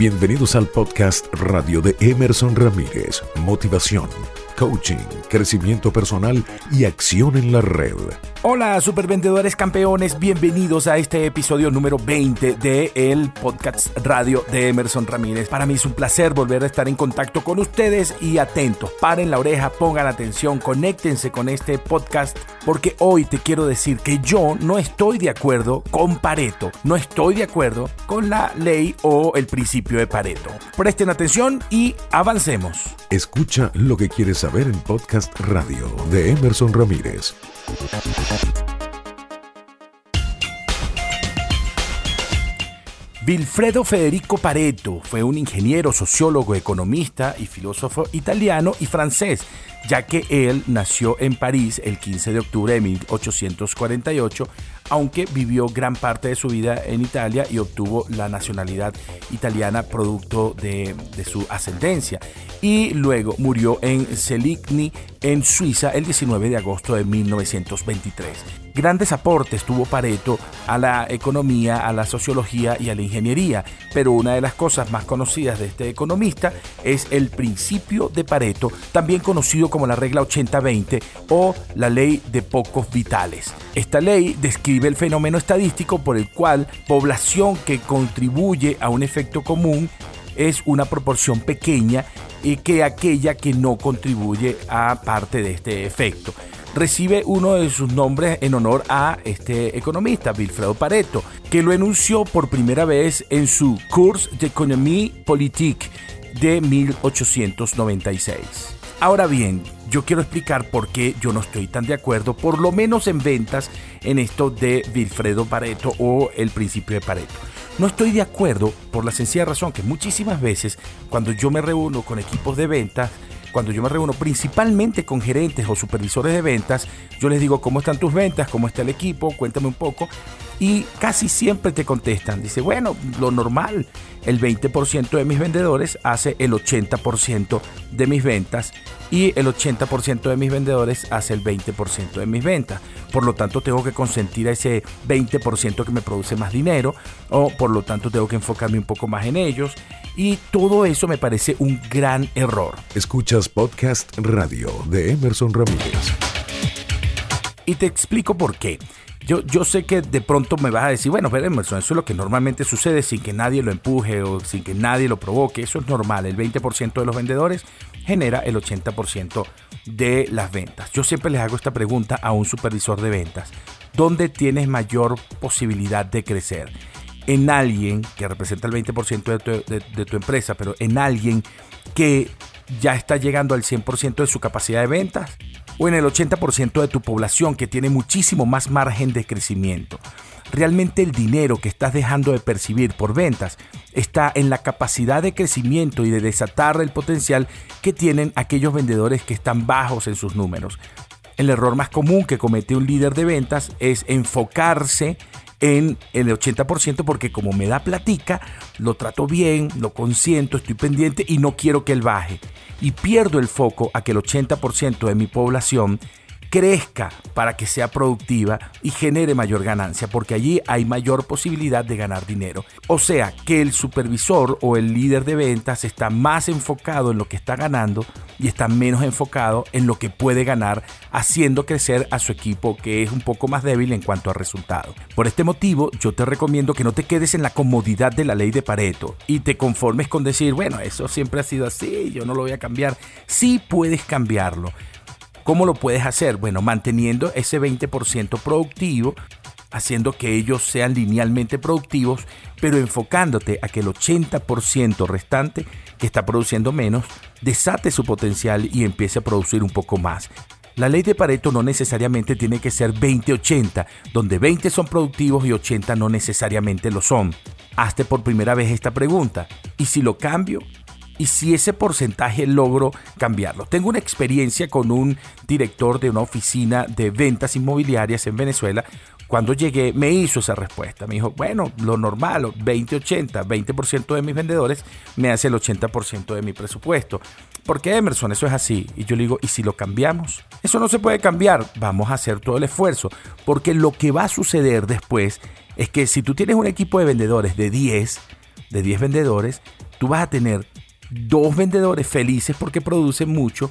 Bienvenidos al podcast radio de Emerson Ramírez, Motivación coaching, crecimiento personal y acción en la red. Hola supervendedores campeones, bienvenidos a este episodio número 20 de el podcast radio de Emerson Ramírez. Para mí es un placer volver a estar en contacto con ustedes y atentos, paren la oreja, pongan atención, conéctense con este podcast porque hoy te quiero decir que yo no estoy de acuerdo con Pareto, no estoy de acuerdo con la ley o el principio de Pareto. Presten atención y avancemos. Escucha lo que quieres saber en podcast radio de Emerson Ramírez. Vilfredo Federico Pareto fue un ingeniero, sociólogo, economista y filósofo italiano y francés, ya que él nació en París el 15 de octubre de 1848 aunque vivió gran parte de su vida en Italia y obtuvo la nacionalidad italiana producto de, su ascendencia. Y luego murió en Seligny, en Suiza, el 19 de agosto de 1923. Grandes aportes tuvo Pareto a la economía, a la sociología y a la ingeniería, pero una de las cosas más conocidas de este economista es el principio de Pareto, también conocido como la regla 80-20 o la ley de pocos vitales. Esta ley describe el fenómeno estadístico por el cual población que contribuye a un efecto común es una proporción pequeña que aquella que no contribuye a parte de este efecto recibe uno de sus nombres en honor a este economista, Wilfredo Pareto, que lo enunció por primera vez en su Cours d'Économie Politique de 1896. Ahora bien, yo quiero explicar por qué yo no estoy tan de acuerdo, por lo menos en ventas, en esto de Wilfredo Pareto o el principio de Pareto. No estoy de acuerdo por la sencilla razón que muchísimas veces cuando yo me reúno con equipos de ventas, cuando yo me reúno principalmente con gerentes o supervisores de ventas, yo les digo cómo están tus ventas, cómo está el equipo, cuéntame un poco. Y casi siempre te contestan, dice, bueno, lo normal, el 20% de mis vendedores hace el 80% de mis ventas y el 80% de mis vendedores hace el 20% de mis ventas. Por lo tanto, tengo que consentir a ese 20% que me produce más dinero o por lo tanto tengo que enfocarme un poco más en ellos y todo eso me parece un gran error. Escuchas podcast radio de Emerson Ramírez. Y te explico por qué. Yo, yo, sé que de pronto me vas a decir, bueno, pero Emerson, eso es lo que normalmente sucede sin que nadie lo empuje o sin que nadie lo provoque. Eso es normal. El 20% de los vendedores genera el 80% de las ventas. Yo siempre les hago esta pregunta a un supervisor de ventas. ¿Dónde tienes mayor posibilidad de crecer? en alguien que representa el 20% de tu, empresa, pero en alguien que ya está llegando al 100% de su capacidad de ventas o en el 80% de tu población que tiene muchísimo más margen de crecimiento. Realmente el dinero que estás dejando de percibir por ventas está en la capacidad de crecimiento y de desatar el potencial que tienen aquellos vendedores que están bajos en sus números. El error más común que comete un líder de ventas es enfocarse en el 80% porque como me da platica, lo trato bien, lo consiento, estoy pendiente y no quiero que él baje. Y pierdo el foco a que el 80% de mi población crezca para que sea productiva y genere mayor ganancia, porque allí hay mayor posibilidad de ganar dinero. O sea, que el supervisor o el líder de ventas está más enfocado en lo que está ganando y está menos enfocado en lo que puede ganar, haciendo crecer a su equipo que es un poco más débil en cuanto a resultados. Por este motivo, yo te recomiendo que no te quedes en la comodidad de la ley de Pareto y te conformes con decir, bueno, eso siempre ha sido así, yo no lo voy a cambiar. Sí puedes cambiarlo ¿Cómo lo puedes hacer? Bueno, manteniendo ese 20% productivo, haciendo que ellos sean linealmente productivos, pero enfocándote a que el 80% restante, que está produciendo menos, desate su potencial y empiece a producir un poco más. La ley de Pareto no necesariamente tiene que ser 20-80, donde 20 son productivos y 80 no necesariamente lo son. Hazte por primera vez esta pregunta. ¿Y si lo cambio? Y si ese porcentaje logro cambiarlo. Tengo una experiencia con un director de una oficina de ventas inmobiliarias en Venezuela. Cuando llegué me hizo esa respuesta. Me dijo, bueno, lo normal, 20-80, 20% de mis vendedores me hace el 80% de mi presupuesto. ¿Por qué Emerson? Eso es así. Y yo le digo, ¿y si lo cambiamos? Eso no se puede cambiar. Vamos a hacer todo el esfuerzo. Porque lo que va a suceder después es que si tú tienes un equipo de vendedores de 10, de 10 vendedores, tú vas a tener dos vendedores felices porque producen mucho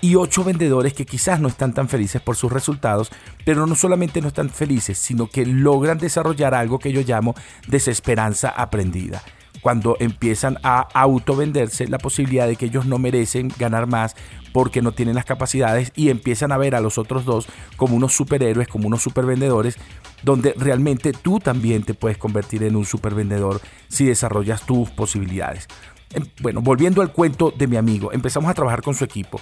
y ocho vendedores que quizás no están tan felices por sus resultados, pero no solamente no están felices, sino que logran desarrollar algo que yo llamo desesperanza aprendida. Cuando empiezan a autovenderse la posibilidad de que ellos no merecen ganar más porque no tienen las capacidades y empiezan a ver a los otros dos como unos superhéroes, como unos supervendedores, donde realmente tú también te puedes convertir en un supervendedor si desarrollas tus posibilidades. Em, bueno, volviendo al cuento de mi amigo, empezamos a trabajar con su equipo.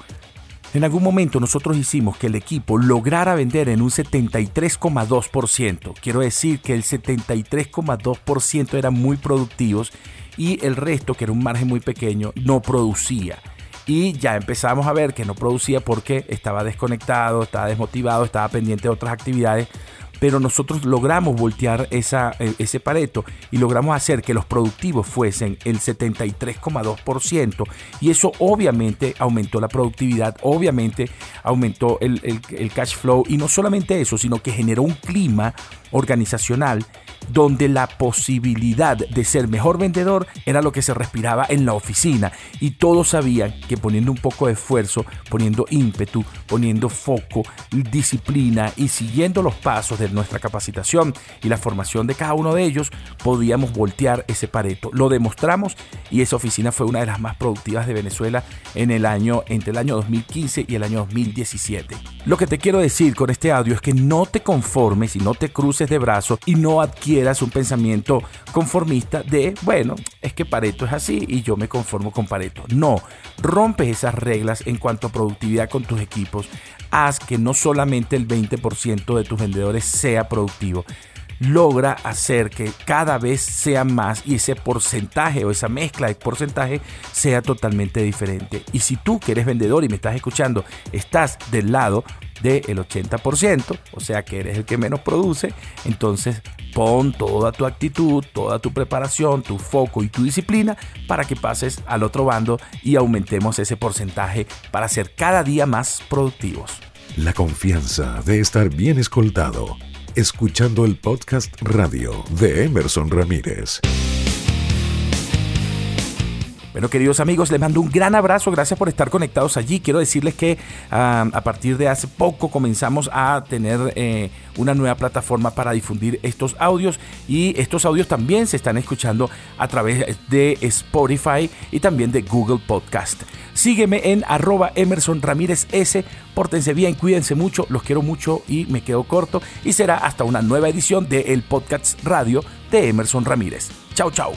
En algún momento nosotros hicimos que el equipo lograra vender en un 73,2%. Quiero decir que el 73,2% eran muy productivos y el resto, que era un margen muy pequeño, no producía. Y ya empezamos a ver que no producía porque estaba desconectado, estaba desmotivado, estaba pendiente de otras actividades pero nosotros logramos voltear esa, eh, ese pareto y logramos hacer que los productivos fuesen el 73,2% y eso obviamente aumentó la productividad, obviamente aumentó el, el cash flow y no solamente eso, sino que generó un clima organizacional donde la posibilidad de ser mejor vendedor era lo que se respiraba en la oficina y todos sabían que poniendo un poco de esfuerzo, poniendo ímpetu, poniendo foco, disciplina y siguiendo los pasos de nuestra capacitación y la formación de cada uno de ellos, podíamos voltear ese pareto. Lo demostramos y esa oficina fue una de las más productivas de Venezuela en el año entre el año 2015 y el año 2017. Lo que te quiero decir con este audio es que no te conformes y no te cruces de brazos y no adquieras un pensamiento conformista de, bueno, es que Pareto es así y yo me conformo con Pareto. No, rompes esas reglas en cuanto a productividad con tus equipos. Haz que no solamente el 20% de tus vendedores sea productivo, logra hacer que cada vez sean más y ese porcentaje o esa mezcla de porcentaje sea totalmente diferente. Y si tú que eres vendedor y me estás escuchando, estás del lado del 80%, o sea que eres el que menos produce, entonces pon toda tu actitud, toda tu preparación, tu foco y tu disciplina para que pases al otro bando y aumentemos ese porcentaje para ser cada día más productivos. La confianza de estar bien escoltado escuchando el podcast radio de Emerson Ramírez. Bueno, queridos amigos, les mando un gran abrazo. Gracias por estar conectados allí. Quiero decirles que a partir de hace poco comenzamos a tener eh, una nueva plataforma para difundir estos audios y estos audios también se están escuchando a través de Spotify y también de Google Podcast. Sígueme en arroba Emerson. Pórtense bien, cuídense mucho, los quiero mucho y me quedo corto. Y será hasta una nueva edición de el Podcast Radio de Emerson Ramírez. Chao, chao.